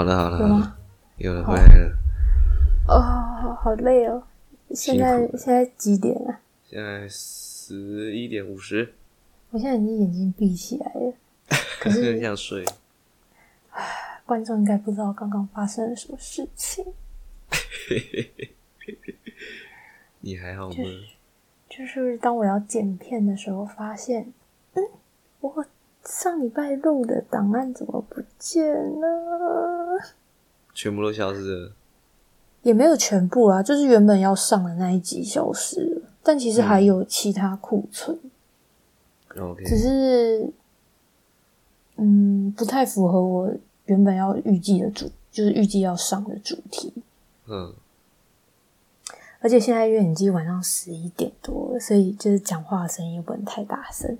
好了好了有了？有了回来了。哦，好累哦。现在现在几点了？现在十一点五十，我现在已经眼睛闭起来了。可是很是想睡。观众应该不知道刚刚发生了什么事情，你还好吗？就是当我要剪片的时候，发现，嗯，我上礼拜录的档案怎么不见了？全部都消失了。也没有全部啊，就是原本要上的那一集消失了，但其实还有其他库存，OK，只是，嗯，不太符合我原本要预计的主，就是预计要上的主题。嗯，而且现在因为已经晚上十一点多了，所以就是讲话的声音又不能太大声，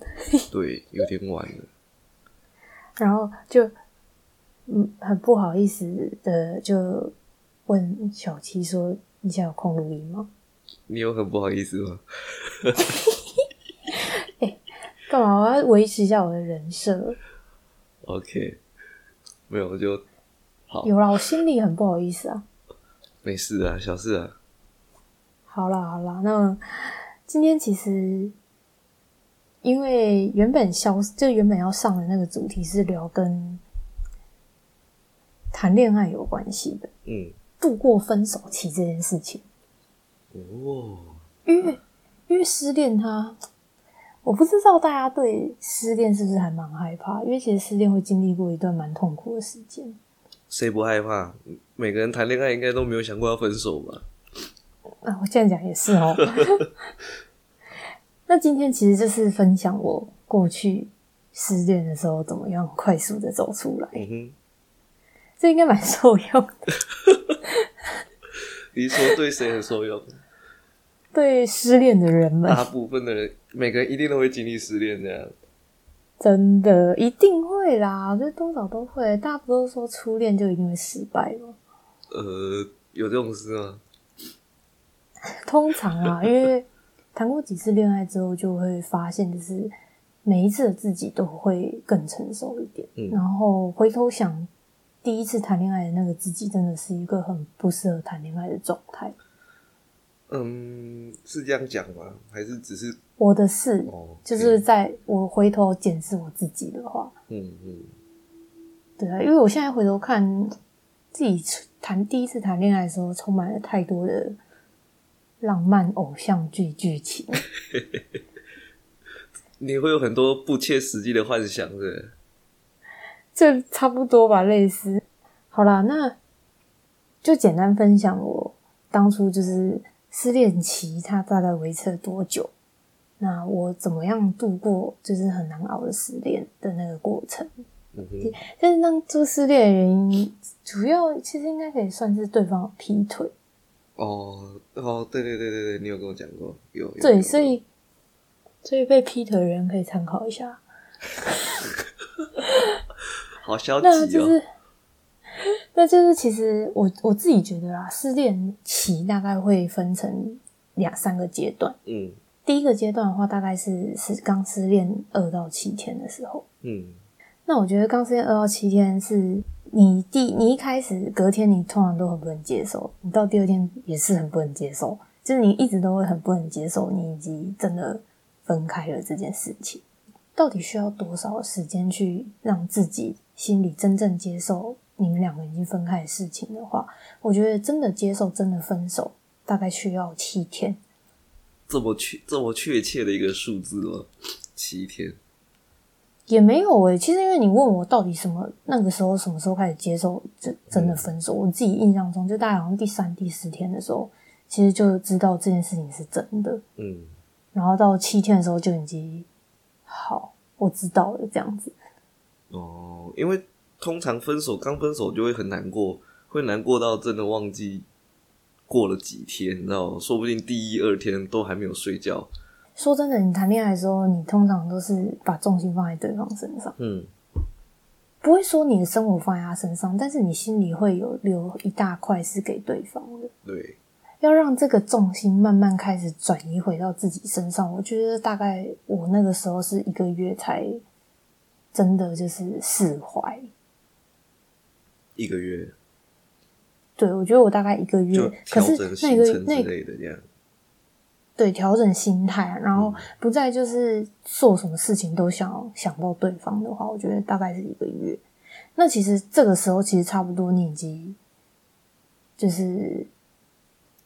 对，有点晚了。然后就嗯很不好意思的就问小七说：“你现在有空录音吗你有很不好意思吗？？”干嘛？我要维持一下我的人设。OK，没有就好，有啦，我心里很不好意思啊。没事啊，小事啊。好啦好啦，那今天其实因为原本消就原本要上的那个主题是聊跟谈恋爱有关系的，嗯，度过分手期这件事情。哦，因为因为失恋它，我不知道大家对失恋是不是还蛮害怕，因为其实失恋会经历过一段蛮痛苦的时间。谁不害怕？每个人谈恋爱应该都没有想过要分手吧？啊，我这样讲也是哦。那今天其实就是分享我过去失恋的时候怎么样快速的走出来，嗯哼，这应该蛮受用的。你是说对谁很受用？对失恋的人们，大部分的人，每个人一定都会经历失恋这样。真的一定会啦，我觉得多少都会。大家不都说初恋就一定会失败吗？呃，有这种事吗？通常啊，因为谈过几次恋爱之后，就会发现，就是每一次的自己都会更成熟一点。嗯然后回头想，第一次谈恋爱的那个自己，真的是一个很不适合谈恋爱的状态。嗯，是这样讲吗？还是只是我的事，哦？就是在我回头检视我自己的话，嗯嗯对啊，因为我现在回头看自己谈第一次谈恋爱的时候，充满了太多的浪漫偶像剧剧情。你会有很多不切实际的幻想，是？这差不多吧，类似。好啦，那就简单分享我当初就是失恋期，它大概维持了多久？那我怎么样度过就是很难熬的失恋的那个过程？嗯，但是当初失恋的原因，主要其实应该可以算是对方劈腿。哦哦，对对对对对，你有跟我讲过，有有对，所以所以被劈腿的人可以参考一下。好消极哦。那就是，那就是其实我我自己觉得啦，失恋期大概会分成两三个阶段。嗯第一个阶段的话，大概是是刚失恋二到七天的时候。嗯那我觉得刚失恋二到七天是你第你一开始隔天你通常都很不能接受，你到第二天也是很不能接受，就是你一直都会很不能接受你已经真的分开了这件事情。到底需要多少时间去让自己心里真正接受你们两个已经分开的事情的话，我觉得真的接受真的分手大概需要七天。这么确这么确切的一个数字吗？七天。也没有诶、其实因为你问我到底什么那个时候什么时候开始接受真真的分手，我自己印象中就大概好像第三、第四天的时候，其实就知道这件事情是真的，嗯然后到七天的时候就已经好，我知道了这样子。哦，因为通常分手刚分手就会很难过，会难过到真的忘记过了几天，你知道？说不定第一二天都还没有睡觉。说真的，你谈恋爱的时候，你通常都是把重心放在对方身上，嗯不会说你的生活放在他身上，但是你心里会有留一大块是给对方的。对，要让这个重心慢慢开始转移回到自己身上，我觉得大概我那个时候是一个月才真的就是释怀。一个月对，我觉得我大概一个月，可是那个行程之那类的这样。对调整心态，然后嗯不再就是做什么事情都想要想到对方的话，我觉得大概是一个月。那其实这个时候其实差不多你已经就是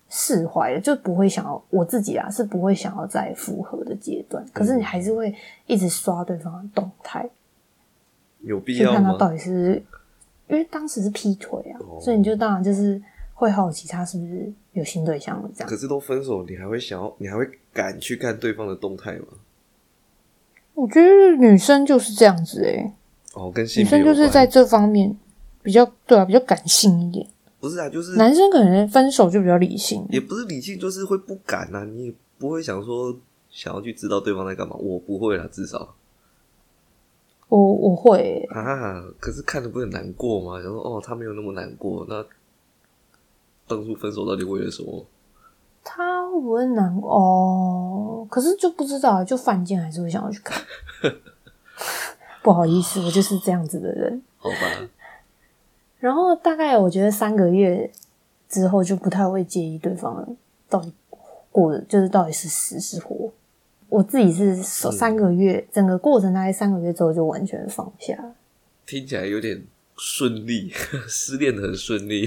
释怀了，就不会想要我自己啊是不会想要再复合的阶段，可是你还是会一直刷对方的动态，有必去要吗？看他到底是因为当时是劈腿啊，哦所以你就当然就是会好奇他是不是有新对象了这样可。是都分手，你还会想要，你还会敢去看对方的动态吗？我觉得女生就是这样子诶、哦，跟性女生就是在这方面比较对啊，比较感性一点。不是啊，就是男生可能分手就比较理性，也不是理性，就是会不敢啊，你也不会想说想要去知道对方在干嘛。我不会啦，至少我我会、欸，啊，可是看了不是很难过吗？想说哦，他没有那么难过，那当初分手到底为了什么？他会不会难过哦？可是就不知道，就犯贱还是会想要去看。不好意思，我就是这样子的人。好吧，然后大概我觉得三个月之后就不太会介意对方到底过的就是到底是死是活。我自己是三个月，整个过程大概三个月之后就完全放下了。听起来有点顺利，失恋的很顺利。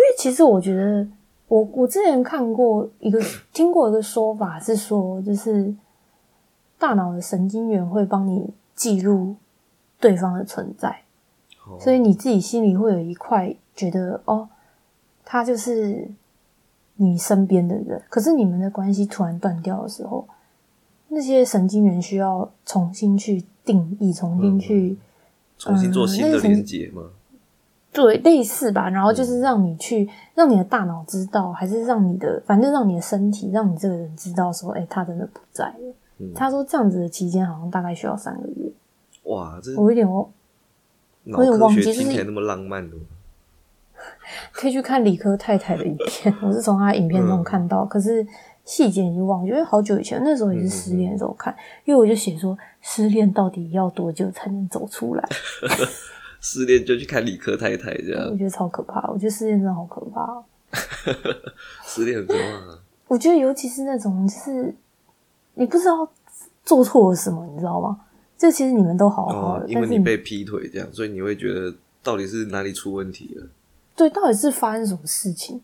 因为其实我觉得，我我之前看过一个 听过一个说法是说，就是大脑的神经元会帮你记录对方的存在，哦所以你自己心里会有一块觉得哦，他就是你身边的人。可是你们的关系突然断掉的时候，那些神经元需要重新去定义，重新去。重新做新的连接吗？对，类似吧。然后就是让你去，让你的大脑知道，还是让你的，反正让你的身体，让你这个人知道说，哎、他真的不在了。嗯他说这样子的期间好像大概需要三个月。哇，这我有点哦，我有点忘科记就是学听起来那么浪漫的？可以去看理科太太的影片，我是从她影片中看到，可是细节已经忘记，因为好久以前，那时候也是失恋的时候看，因为我就写说失恋到底要多久才能走出来？失恋就去看理科太太这样，我觉得超可怕，我觉得失恋真的好可怕哦。失恋很可怕啊。我觉得尤其是那种就是你不知道做错了什么，你知道吗？这其实你们都好好的，，哦因为你被劈腿这样，所以你会觉得到底是哪里出问题了？对到底是发生什么事情？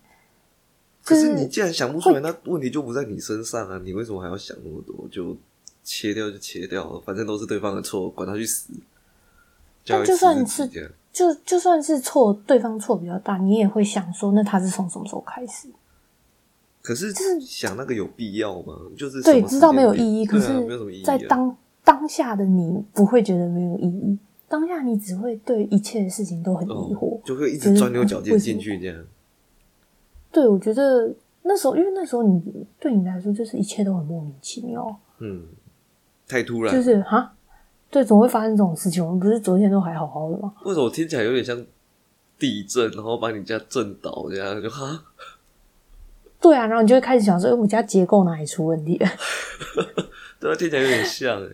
可是你既然想不出来，那问题就不在你身上啊！你为什么还要想那么多？就切掉就切掉，反正都是对方的错，管他去死。但就算是就就算是错，对方错比较大，你也会想说，那他是从什么时候开始？可是就是想那个有必要吗？就是对，知道没有意义，可对啊没有什么意是，义啊在当当下的你不会觉得没有意义，当下你只会对一切的事情都很疑惑哦，。就会一直钻牛角尖进去这样。对，我觉得那时候，因为那时候你对你来说就是一切都很莫名其妙。嗯，太突然就。是哈，对，怎么会发生这种事情？我们不是昨天都还好好的吗？为什么听起来有点像地震，然后把你家震倒这样？就哈，对啊，然后你就会开始想说，哎，我们家结构哪里出问题了？对啊，听起来有点像哎。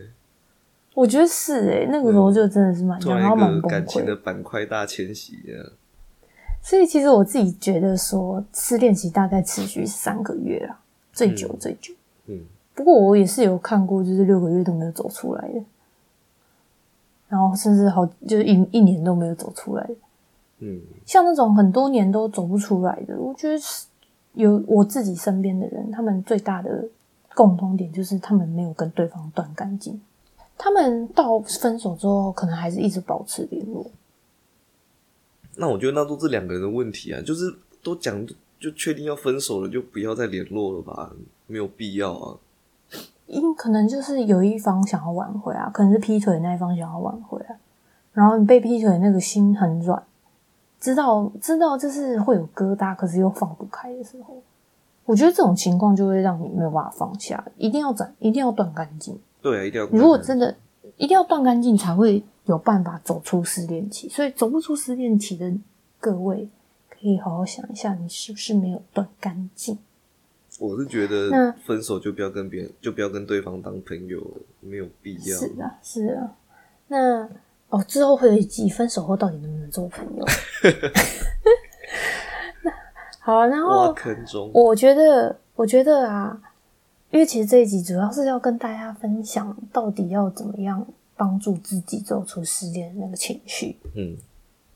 我觉得是诶、那个时候就真的是蛮然后蛮感情的。板块大迁徙。所以其实我自己觉得说，失恋期大概持续三个月啦，最久嗯最久。嗯，不过我也是有看过，就是六个月都没有走出来的，然后甚至好就是一一年都没有走出来的。嗯，像那种很多年都走不出来的，我觉得是有我自己身边的人，他们最大的共同点就是他们没有跟对方断干净，他们到分手之后，可能还是一直保持联络。那我觉得那都是两个人的问题啊，就是都讲就确定要分手了，就不要再联络了吧，没有必要啊。因可能就是有一方想要挽回啊，可能是劈腿的那一方想要挽回啊，然后你被劈腿的那个心很软，知道知道就是会有疙瘩，可是又放不开的时候，我觉得这种情况就会让你没有办法放下，一定要斩，一定要断干净。对啊，一定要。如果真的一定要断干净，才会有办法走出失恋期。所以走不出失恋期的各位，可以好好想一下，你是不是没有断干净？我是觉那得分手就不要跟别人，就不要跟对方当朋友，没有必要。是啊，是啊。那哦，之后会有一集分手后到底能不能做朋友？好，然后挖坑中，我觉得，我觉得啊，因为其实这一集主要是要跟大家分享，到底要怎么样帮助自己走出失恋的那个情绪，嗯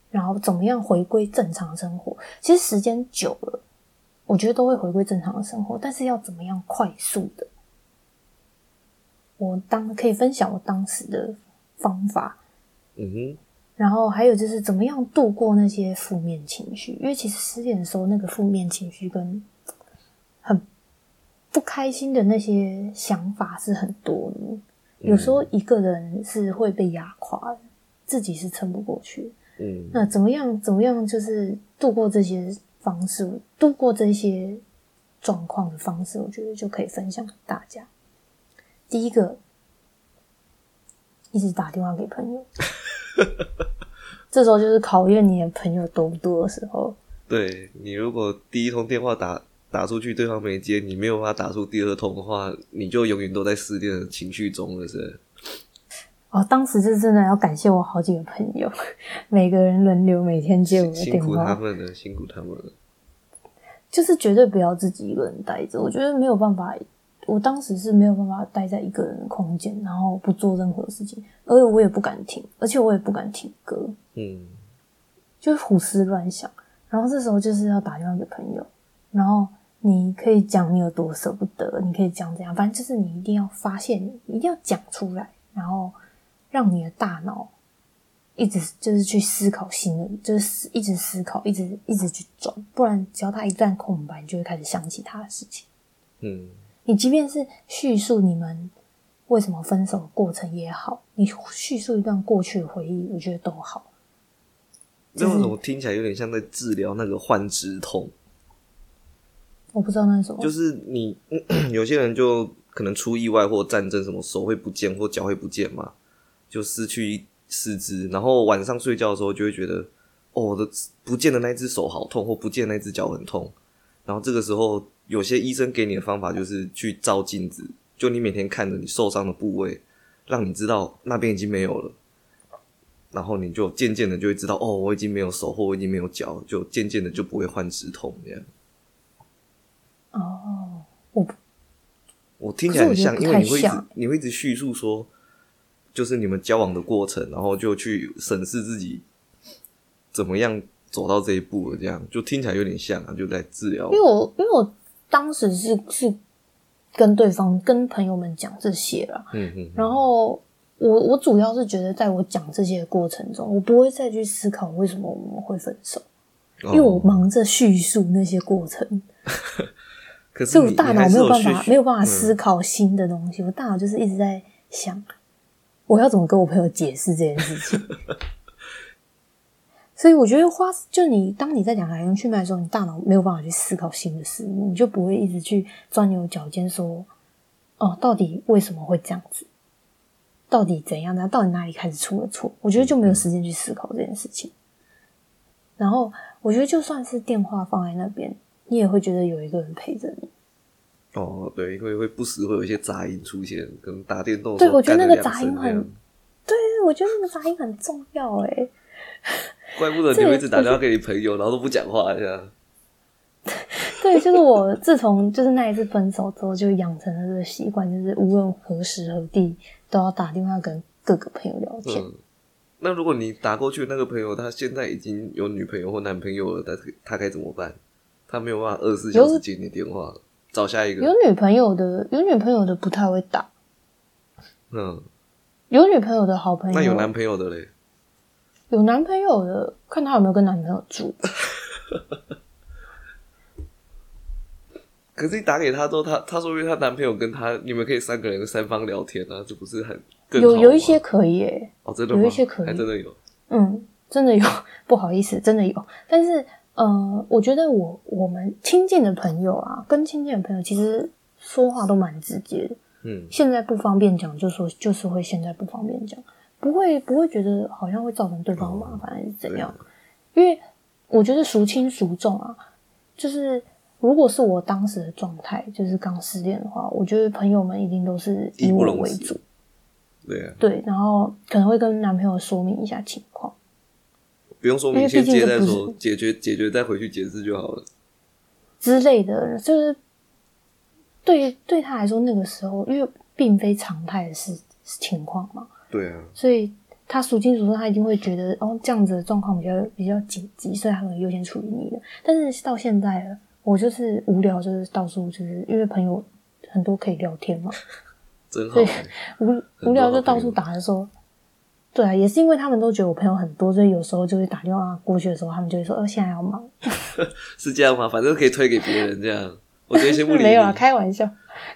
然后怎么样回归正常生活。其实时间久了，我觉得都会回归正常的生活，但是要怎么样快速的？我当可以分享我当时的方法，嗯哼，然后还有就是怎么样度过那些负面情绪，因为其实失恋的时候，那个负面情绪跟很不开心的那些想法是很多的。有时候一个人是会被压垮的，自己是撑不过去。嗯那怎么样？怎么样？就是度过这些方式，度过这些状况的方式，我觉得就可以分享给大家。第一个，一直打电话给朋友，这时候就是考验你的朋友多不多的时候。对你如果第一通电话打打出去，对方没接，你没有办法打出第二通的话，你就永远都在失恋的情绪中了，是不是？哦，当时是真的要感谢我好几个朋友，每个人轮流每天接我的电辛苦他，们了，辛苦他们了。就是绝对不要自己一个人待着。我觉得没有办法，我当时是没有办法待在一个人的空间，然后不做任何事情，而且我也不敢听，而且我也不敢听歌，嗯就是胡思乱想。然后这时候就是要打电话给朋友，然后你可以讲你有多舍不得，你可以讲怎样，反正就是你一定要发现，一定要讲出来，然后让你的大脑一直就是去思考新的，就是一直思考，一直一直去转，不然只要它一段空白，你就会开始想起他的事情。嗯你即便是叙述你们为什么分手的过程也好，你叙述一段过去的回忆，我觉得都好。那为什么听起来有点像在治疗那个幻肢痛？我不知道那是什么，就是你 有些人就可能出意外或战争什么手会不见或脚会不见嘛，就失去四肢，然后晚上睡觉的时候就会觉得，哦，我的不见的那只手好痛，或不见的那只脚很痛。然后这个时候，有些医生给你的方法就是去照镜子，就你每天看着你受伤的部位，让你知道那边已经没有了。然后你就渐渐的就会知道，哦，我已经没有手，或我已经没有脚，就渐渐的就不会患止痛这样。哦，我我听起来很像，因为你会一直你会一直叙述说，就是你们交往的过程，然后就去审视自己怎么样走到这一步了，这样就听起来有点像啊，就在治疗。因。为我因为我当时是是跟对方跟朋友们讲这些了，嗯嗯，然后我我主要是觉得在我讲这些的过程中，我不会再去思考为什么我们会分手，因因为我忙着叙述那些过程，可是所以我大脑没有办法没有办法嗯。思考新的东西，我大脑就是一直在想我要怎么跟我朋友解释这件事情。所以我觉得花就你当你在讲来龙去脉的时候，你大脑没有办法去思考新的事物，你就不会一直去钻牛角尖说，哦，到底为什么会这样子？到底怎样呢？到底哪里开始出了错？我觉得就没有时间去思考这件事情。然后我觉得就算是电话放在那边，你也会觉得有一个人陪着你。哦，对，因为会不时会有一些杂音出现，可能打电动对我觉得那个杂音很对，我觉得那个杂音很重要哎。怪不得你会一直打电话给你朋友，然后都不讲话这样。对，就是我自从就是那一次分手之后，就养成了这个习惯，就是无论何时何地都要打电话跟各个朋友聊天。嗯，那如果你打过去那个朋友，他现在已经有女朋友或男朋友了，他他该怎么办？他没有办法二十四小时接你电话，找下一个有。女朋友的，有女朋友的不太会打，嗯，有女朋友的好朋友，那有男朋友的嘞？有男朋友的，看他有没有跟男朋友住。可是你打给他之后，他他说因为她男朋友跟他，你们可以三个人三方聊天啊，这不是很更有有一些可以诶，哦，真的吗有一些可以还真的有。嗯，真的有，不好意思，真的有。但是，呃，我觉得我我们亲近的朋友啊，跟亲近的朋友其实说话都蛮直接的。嗯现在不方便讲，就说就是会现在不方便讲，不会不会觉得好像会造成对方麻烦还是怎样？因为我觉得孰轻孰重啊，就是如果是我当时的状态，就是刚失恋的话，我觉得朋友们一定都是以我为主，对啊，对，然后可能会跟男朋友说明一下情况。不用说明，先接再说，解决解决再回去解释就好了。之类的，就是对对他来说，那个时候因为并非常态的事情况嘛，对啊，所以他数清楚之后，他一定会觉得哦，这样子的状况比较比较紧急，所以他可能优先处理你的。但是到现在了，我就是无聊，就是到处就是因为朋友很多可以聊天嘛，真好欸。无无聊就到处打的时候。对啊，也是因为他们都觉得我朋友很多，所以有时候就会打电话过去的时候，他们就会说：“哦，现在要忙。是这样吗？反正可以推给别人这样。我觉得先不理 没有啊，你。开玩笑，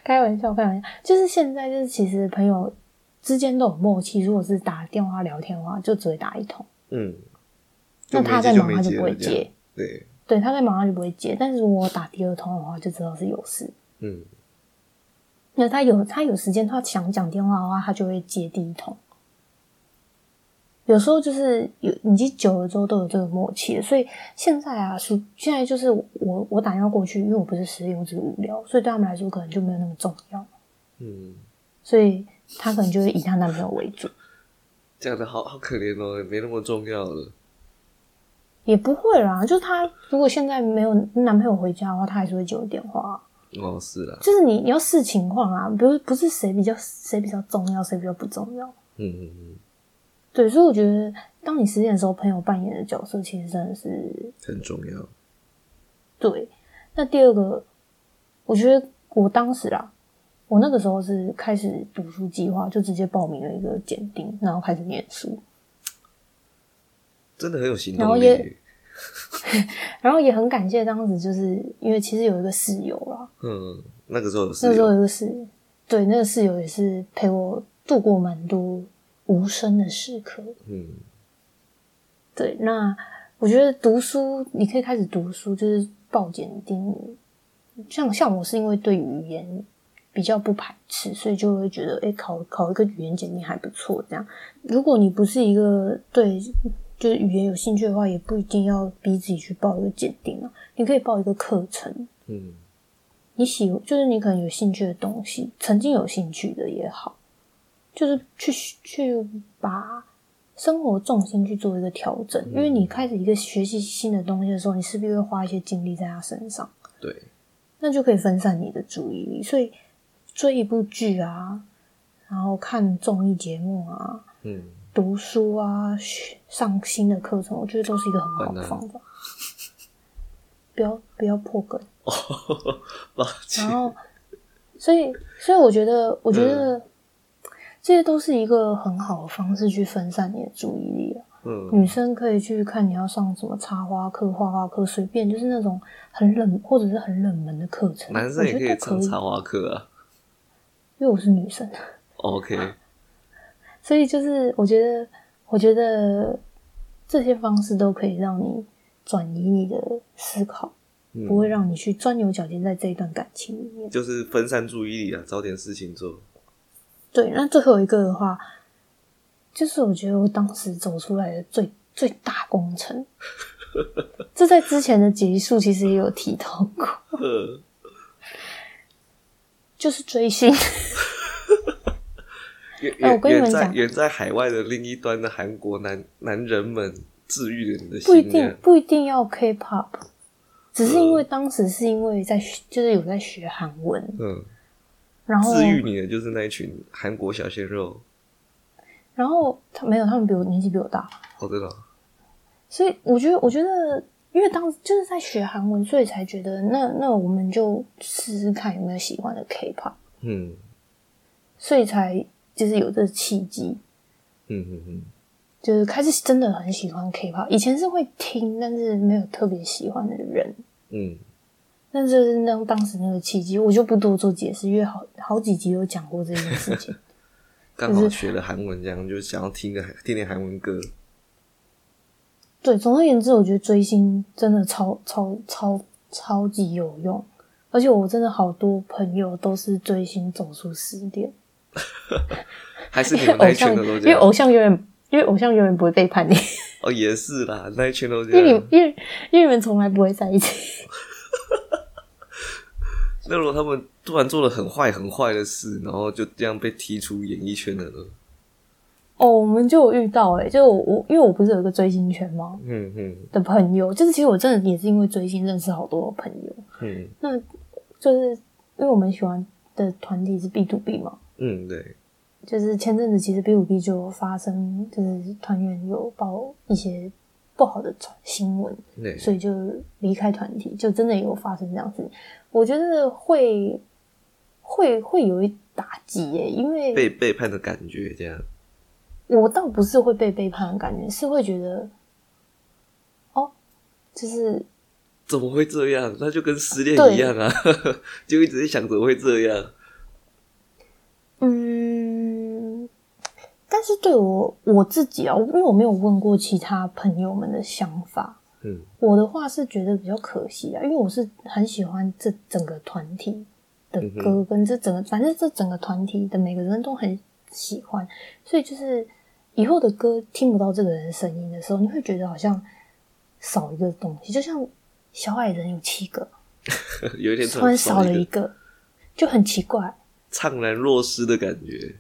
开玩笑，开玩笑。就是现在，就是其实朋友之间都有默契，如果是打电话聊天的话，就只会打一通。嗯，那他在忙，他就不会接。对，对，他在忙，他就不会接。但是如果我打第二通的话，就知道是有事。嗯，那他有他有时间，他想讲电话的话，他就会接第一通。有时候就是有年纪久了之后都有这个默契了，所以现在啊，是现在就是我我打电话过去，因为我不是失恋，我只是无聊，所以对他们来说可能就没有那么重要，嗯，所以她可能就会以她男朋友为主，讲的好好可怜哦，没那么重要了。也不会啦。就是她如果现在没有男朋友回家的话，她还是会接我电话啊、哦，是啦，就是你你要视情况啊，不是不是谁比较谁比较重要，谁比较不重要。嗯嗯嗯，对，所以我觉得，当你失恋的时候，朋友扮演的角色其实真的是很重要。对。那第二个，我觉得我当时啊，我那个时候是开始读书计划，就直接报名了一个检定，然后开始念书，真的很有行然后也动力。然后也很感谢当时，就是因为其实有一个室友啦，嗯，那个时候有那时候有，一个室，对，那个室友也是陪我度过蛮多无声的时刻。嗯对，那我觉得读书，你可以开始读书，就是报检定。像像我是因为对语言比较不排斥，所以就会觉得，哎，考考一个语言检定还不错。这样，如果你不是一个对就是语言有兴趣的话，也不一定要逼自己去报一个检定啊。你可以报一个课程，嗯你喜就是你可能有兴趣的东西，曾经有兴趣的也好，就是去去把生活重心去做一个调整，因为你开始一个学习新的东西的时候，你势必会花一些精力在他身上，对，那就可以分散你的注意力。所以追一部剧啊，然后看综艺节目啊，嗯，读书啊，上新的课程，我觉得都是一个很好的方法。不要不要破梗。抱歉然。后，所以，所以我觉得，我觉得这些都是一个很好的方式去分散你的注意力啊。嗯女生可以去看你要上什么插花课、画画课，随便就是那种很冷或者是很冷门的课程。男生也可以上插花课啊。因为我是女生，OK，所以就是我觉得，我觉得这些方式都可以让你转移你的思考，嗯不会让你去钻牛角尖在这一段感情里面。就是分散注意力啊，找点事情做。对，那最后一个的话，就是我觉得我当时走出来的最最大工程，这在之前的集数其实也有提到过，呃，就是追星。远哎我跟你远远在远在海外的另一端的韩国男男人们治愈了你的不一定。不一定要 K-pop，只是因为当时是因为在学就是有在学韩文，嗯，然后治愈你的就是那一群韩国小鲜肉。然后他没有，他们比我年纪比我大，哦，真的哦，所以我觉得我觉得。因为当时就是在学韩文，所以才觉得那那我们就试试看有没有喜欢的 K-pop。嗯所以才就是有这个契机，嗯嗯嗯，就是开始真的很喜欢 K-pop。以前是会听，但是没有特别喜欢的人。嗯，但是那当时那个契机，我就不多做解释，因为好好几集有讲过这件事情。刚好学了韩文，这样就想要听个听点韩文歌。对，总而言之，我觉得追星真的超超超超级有用，而且我真的好多朋友都是追星走出失恋，还是你因为们那一偶像圈的都这样？因为偶像永远因为偶像永远不会背叛你，哦，也是啦，那一圈都这因为你。因为因为你们从来不会在一起。那如果他们突然做了很坏很坏的事，然后就这样被踢出演艺圈了呢？哦，我们就有遇到哎、就我我因为我不是有一个追星圈吗嗯嗯。的朋友，就是其实我真的也是因为追星认识好多朋友，嗯。那就是因为我们喜欢的团体是 B to B 嘛，嗯，对，就是前阵子其实 B to B 就有发生，就是团员有报一些不好的传新闻，所以就离开团体，就真的有发生这样子。我觉得会会会有一打击耶，因为被背叛的感觉这样。我倒不是会被背叛的感觉，是会觉得，哦，就是怎么会这样？那就跟失恋一样啊，就一直在想怎么会这样。嗯，但是对我我自己啊，因为我没有问过其他朋友们的想法，嗯我的话是觉得比较可惜啊，因为我是很喜欢这整个团体的嗯歌，跟这整个反正这整个团体的每个人都很喜欢，所以就是以后的歌听不到这个人的声音的时候，你会觉得好像少一个东西，就像小矮人有七个，有一天突然少了一一个，就很奇怪。怅然若失的感觉。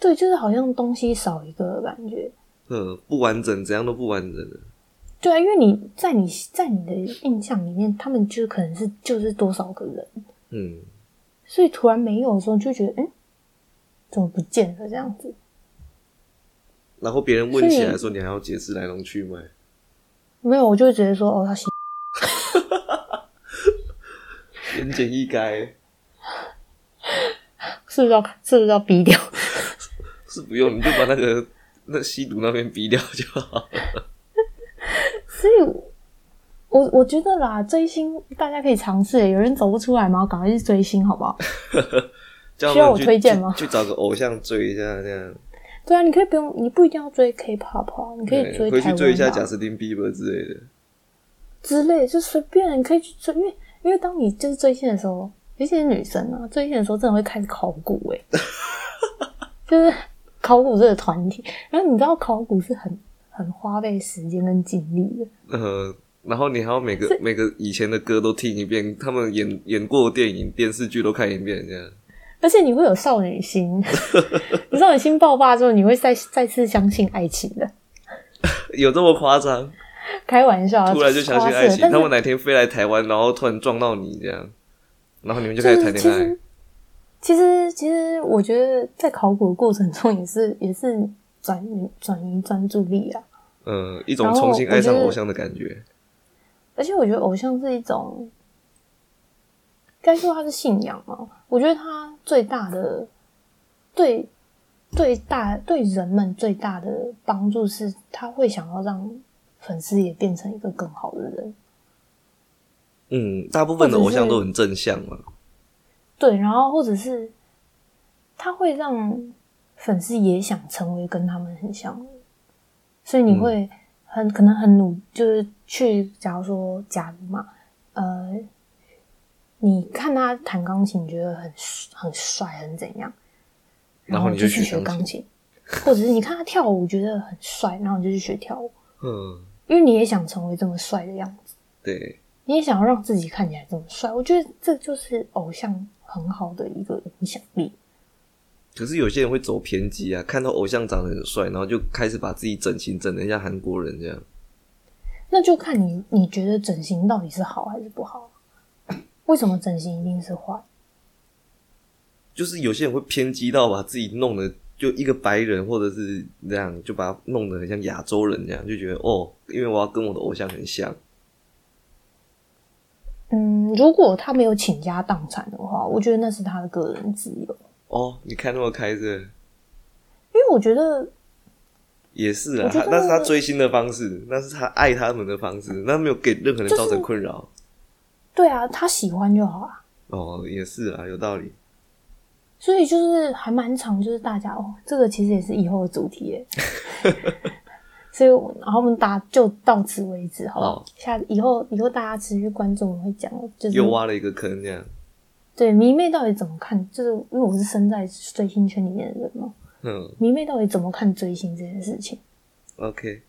对，就是好像东西少一个的感觉。嗯，不完整，怎样都不完整的。对啊，因为你在你在你的印象里面，他们就可能是就是多少个人，嗯，所以突然没有的时候，就觉得嗯，怎么不见了这样子？然后别人问起来说，你还要解释来龙去脉。没有，我就会直接说哦，他洗。言简意赅，是不是要是不是要逼掉？是不用，你就把那个那吸毒那边逼掉就好了。所以我，我我觉得啦，追星大家可以尝试，有人走不出来吗？赶快去追星，好不好？需要我推荐吗去去找个偶像追一下，这样。对啊，你可以不用，你不一定要追 K-pop 啊，你可以追去追一下贾斯汀比伯之类的。之类，就随便你可以去追，因为因为当你就是追星的时候，尤其是女生啊，追星的时候真的会开始考古诶、就是考古这个团体，然后你知道考古是很很花费时间跟精力的，呃，然后你还要每个每个以前的歌都听一遍，他们演演过的电影、电视剧都看一遍，这样。而且你会有少女心，你少女心爆发之后，你会再再次相信爱情的。有这么夸张？开玩笑啊，突然就相信爱情，他们哪天飞来台湾，然后突然撞到你这样，然后你们就开始谈恋爱。其实，其实我觉得在考古的过程中，也是 也是转移转移专注力啊。嗯，一种重新爱上偶像的感觉。而且我觉得偶像是一种，该说它是信仰嘛。我觉得它最大的对最大对人们最大的帮助是，他会想要让粉丝也变成一个更好的人。嗯，大部分的偶像都很正向嘛。对，然后或者是他会让粉丝也想成为跟他们很像所以你会很、可能很努，就是去，假如说，假如嘛，呃，你看他弹钢琴，觉得很很帅，很怎样，然后你就去学钢琴，或者是你看他跳舞，觉得很帅，然后你就去学跳舞，嗯，因为你也想成为这么帅的样子。对，你也想要让自己看起来这么帅，我觉得这就是偶像很好的一个影响力。可是有些人会走偏激啊，看到偶像长得很帅，然后就开始把自己整形整得像韩国人这样。那就看你你觉得整形到底是好还是不好？为什么整形一定是坏？就是有些人会偏激到把自己弄得就一个白人或者是这样，就把他弄得很像亚洲人这样，就觉得哦，因为我要跟我的偶像很像。嗯，如果他没有倾家荡产的话，我觉得那是他的个人自由。哦，你看那么开这因为我觉得，也是啊，那是他追星的方式，那是他爱他们的方式，那没有给任何人造成困扰。对啊，他喜欢就好啊。哦，也是啊，有道理。所以就是还蛮长，就是大家哦，这个其实也是以后的主题耶。所以我，然后我们大家就到此为止，好不好？好下以后以后大家持续关注，我会讲，就是又挖了一个坑，这样。对迷妹到底怎么看？就是因为我是身在追星圈里面的人嘛，嗯迷妹到底怎么看追星这件事情？，OK，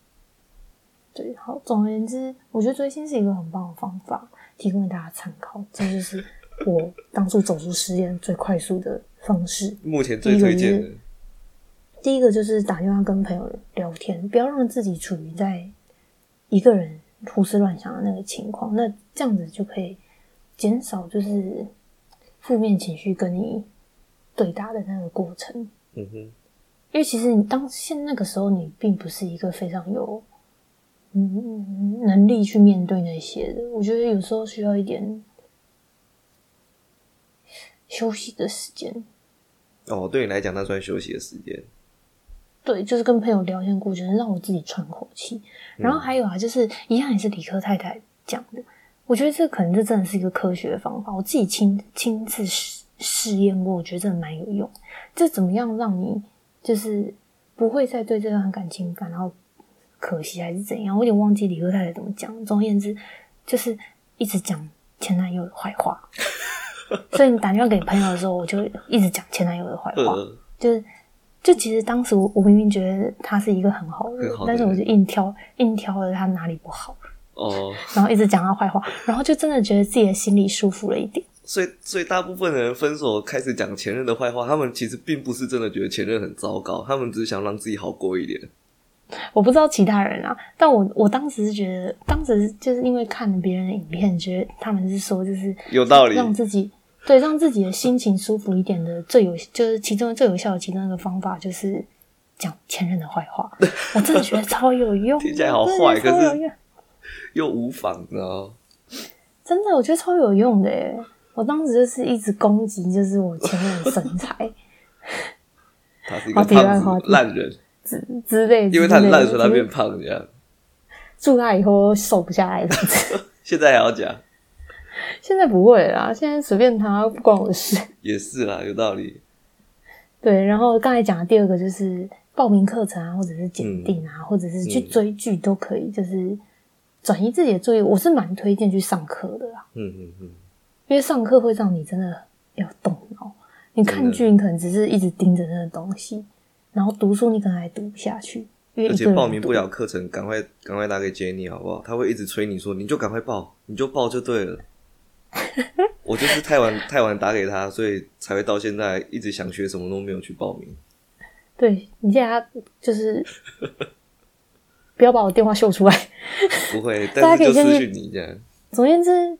对，好，总而言之，我觉得追星是一个很棒的方法，提供给大家参考。这就是我当初走出失恋最快速的方式。目前最推荐的，第一个就是打电话跟朋友聊天，不要让自己处于在一个人胡思乱想的那个情况，那这样子就可以减少就是负面情绪跟你对打的那个过程。嗯哼，因为其实你当现那个时候，你并不是一个非常有嗯能力去面对那些的。我觉得有时候需要一点休息的时间。哦，对你来讲，那算休息的时间。对，就是跟朋友聊天过，就是让我自己喘口气。然后还有啊，就是一样也是理科太太讲的，我觉得这可能这真的是一个科学的方法。我自己亲亲自试试验过，我觉得真的蛮有用。这怎么样让你就是不会再对这段感情感到可惜，还是怎样？我有点忘记理科太太怎么讲。总而言之，就是一直讲前男友的坏话。所以你打电话给朋友的时候，我就一直讲前男友的坏话，就是就其实当时我我明明觉得他是一个很好的人，但是我就硬挑硬挑了他哪里不好哦，然后一直讲他坏话，然后就真的觉得自己的心里舒服了一点。所以，所以大部分的人分手开始讲前任的坏话，他们其实并不是真的觉得前任很糟糕，他们只是想让自己好过一点。我不知道其他人啊，但我我当时是觉得，当时就是因为看了别人的影片，觉得他们是说就是有道理，让自己。对，让自己的心情舒服一点的最有，就是其中最有效的其中一个方法，就是讲前任的坏话。我真的觉得超有用，听起来好坏，可是又无妨，呢真的，我觉得超有用的诶我当时就是一直攻击，就是我前任的身材。他是一个胖子、烂人之之类，因为他烂，所以他变胖这样。祝他以后瘦不下来的。现在还要讲。现在不会啦，现在随便他，不关我的事。也是啦，有道理。对，然后刚才讲的第二个就是报名课程啊，或者是检定啊，或者是去追剧都可以，就是转移自己的注意。我是蛮推荐去上课的啦。嗯嗯嗯。因为上课会让你真的要动脑。你看剧，你可能只是一直盯着那个东西，然后读书你可能还读不下去。而且报名不了课程，赶快赶快打给 Jenny 好不好？他会一直催你说，你就赶快报，你就报就对了。我就是太晚太晚打给他，所以才会到现在一直想学什么都没有去报名。对你现在就是不要把我电话秀出来，不会，大家可以先去你这样。总而言之，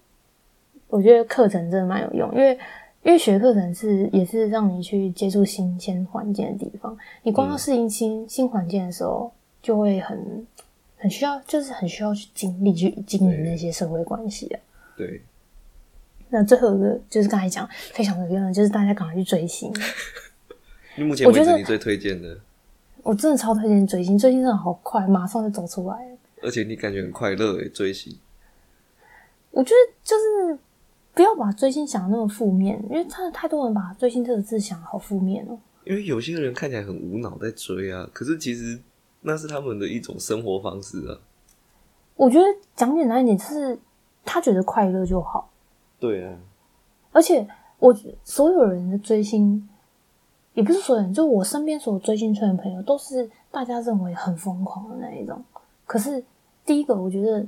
我觉得课程真的蛮有用，因为因为学课程是也是让你去接触新鲜环境的地方。你光要适应新新环境的时候，就会很很需要，就是很需要去经历去经营那些社会关系啊。对。那最后一个就是刚才讲非常有用的，就是大家赶快去追星。你目前为止你最推荐的？我真的超推荐追星，追星真的好快，马上就走出来了。而且你感觉很快乐诶，追星。我觉得就是不要把追星想的那么负面，因为真的太多人把追星这个字想好负面哦。因为有些人看起来很无脑在追啊，可是其实那是他们的一种生活方式啊。我觉得讲简单一点，就是他觉得快乐就好。对啊，而且我所有人的追星，也不是所有人，就我身边所有追星圈的朋友，都是大家认为很疯狂的那一种。可是第一个，我觉得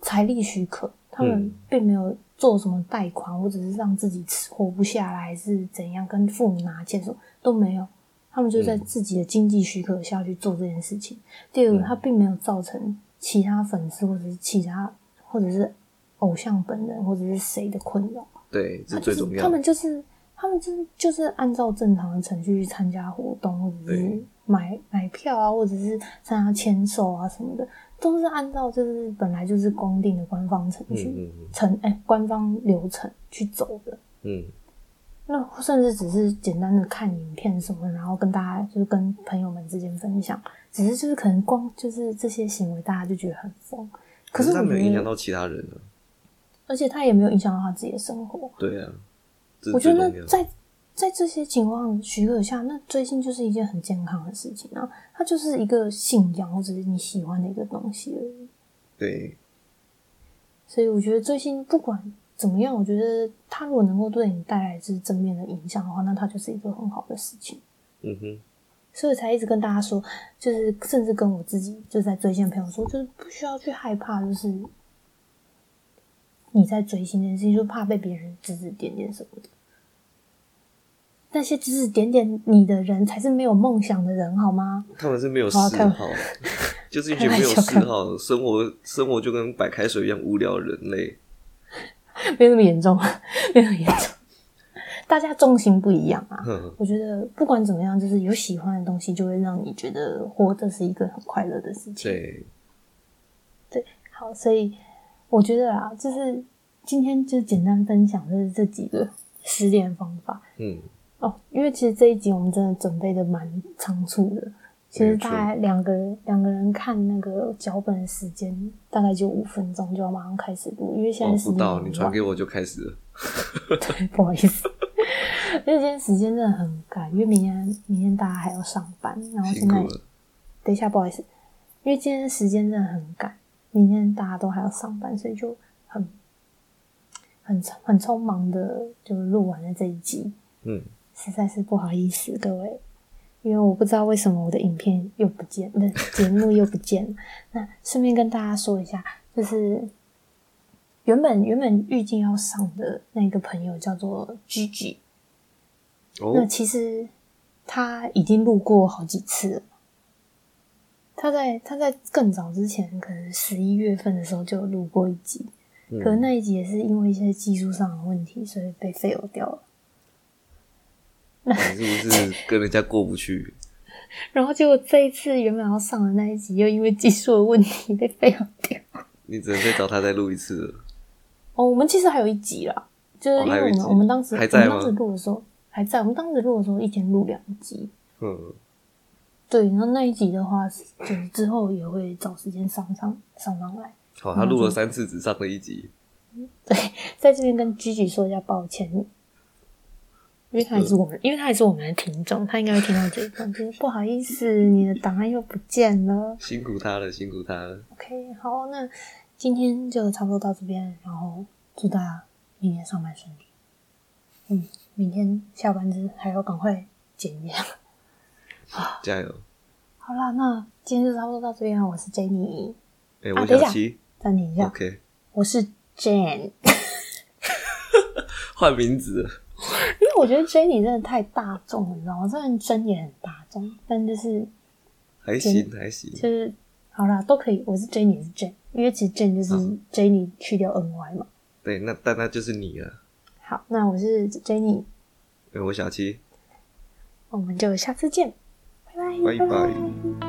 财力许可，他们并没有做什么贷款，或者是让自己活不下来，还是怎样，跟父母拿钱什么都没有。他们就在自己的经济许可下去做这件事情。第二个，他并没有造成其他粉丝或者是其他或者是。偶像本人或者是谁的困扰？对，这最重要。他们就是他们就是就是按照正常的程序去参加活动，或者是买买票啊，或者是参加签售啊什么的，都是按照就是本来就是公定的官方程序程哎官方流程去走的。嗯，那甚至只是简单的看影片什么，然后跟大家就是跟朋友们之间分享，只是就是可能光就是这些行为，大家就觉得很疯。可是他没有影响到其他人呢。而且他也没有影响到他自己的生活。对啊，我觉得在在这些情况许可下，那追星就是一件很健康的事情啊。它就是一个信仰或者是你喜欢的一个东西而已。对。所以我觉得追星不管怎么样，我觉得他如果能够对你带来是正面的影响的话，那它就是一个很好的事情。嗯哼。所以才一直跟大家说，就是甚至跟我自己就在追星的朋友说，就是不需要去害怕，就是。你在追星这件事情，就怕被别人指指点点什么的。那些指指点点你的人才是没有梦想的人，好吗？他们是没有嗜好 就是一群没有嗜好，生活生活就跟白开水一样无聊的人类。没有那么严重，没有那么严重。大家重心不一样啊。我觉得不管怎么样，就是有喜欢的东西，就会让你觉得活着是一个很快乐的事情。对对，好，所以我觉得啊，就是今天就简单分享就是这几个失恋方法嗯，哦。因为其实这一集我们真的准备的蛮仓促的，其实大概两个人两个人看那个脚本的时间大概就五分钟就要马上开始录，因为现哦在，时间不到，你传给我就开始了。对，不好意思，因为今天时间真的很赶，因为明天明天大家还要上班，然后现在。等一下，不好意思，因为今天时间真的很赶，明天大家都还要上班，所以就很很很匆忙的就录完了这一集，嗯，实在是不好意思各位，因为我不知道为什么我的影片又不见，不是节目又不见了。那顺便跟大家说一下，就是原本原本预计要上的那个朋友叫做 Gigi，那哦，其实他已经录过好几次了。他在他在更早之前，可能十一月份的时候就有录过一集，可是嗯，那一集也是因为一些技术上的问题，所以被 fail 掉了。你是不是跟人家过不去？然后结果这一次原本要上的那一集，又因为技术的问题被 fail 掉。你只能再找他再录一次了。哦，我们其实还有一集啦，就是因为我们、我们当时还在我们当时录的时候还在，我们当时录的时候一天录两集。嗯，对，然后那一集的话，就是之后也会找时间上上上上来。好，他录了三次，只上了一集。对，在这边跟 Gigi 说一下抱歉，因为他也是我们，因为他也是我们的听众，他应该会听到这一段，就是不好意思，你的档案又不见了。辛苦他了，辛苦他了。OK，好，那今天就差不多到这边，然后祝大家明天上班顺利。嗯，明天下班之还要赶快剪一下。加油！好啦，那今天就差不多到这边了，我是 Jenny，哎、我小七暂停一下，，OK，我是 Jane。换名字了。因为我觉得 Jenny 真的太大众了，你知道吗？虽然真也很大众，但就是还行还行。就是好啦，都可以。我是 Jenny 也是 Jane，因为其实 Jane 就是嗯 Jenny 去掉 NY 嘛。对，那但那就是你了。好，那我是 Jenny，哎、我小七，我们就下次见，拜拜，拜拜拜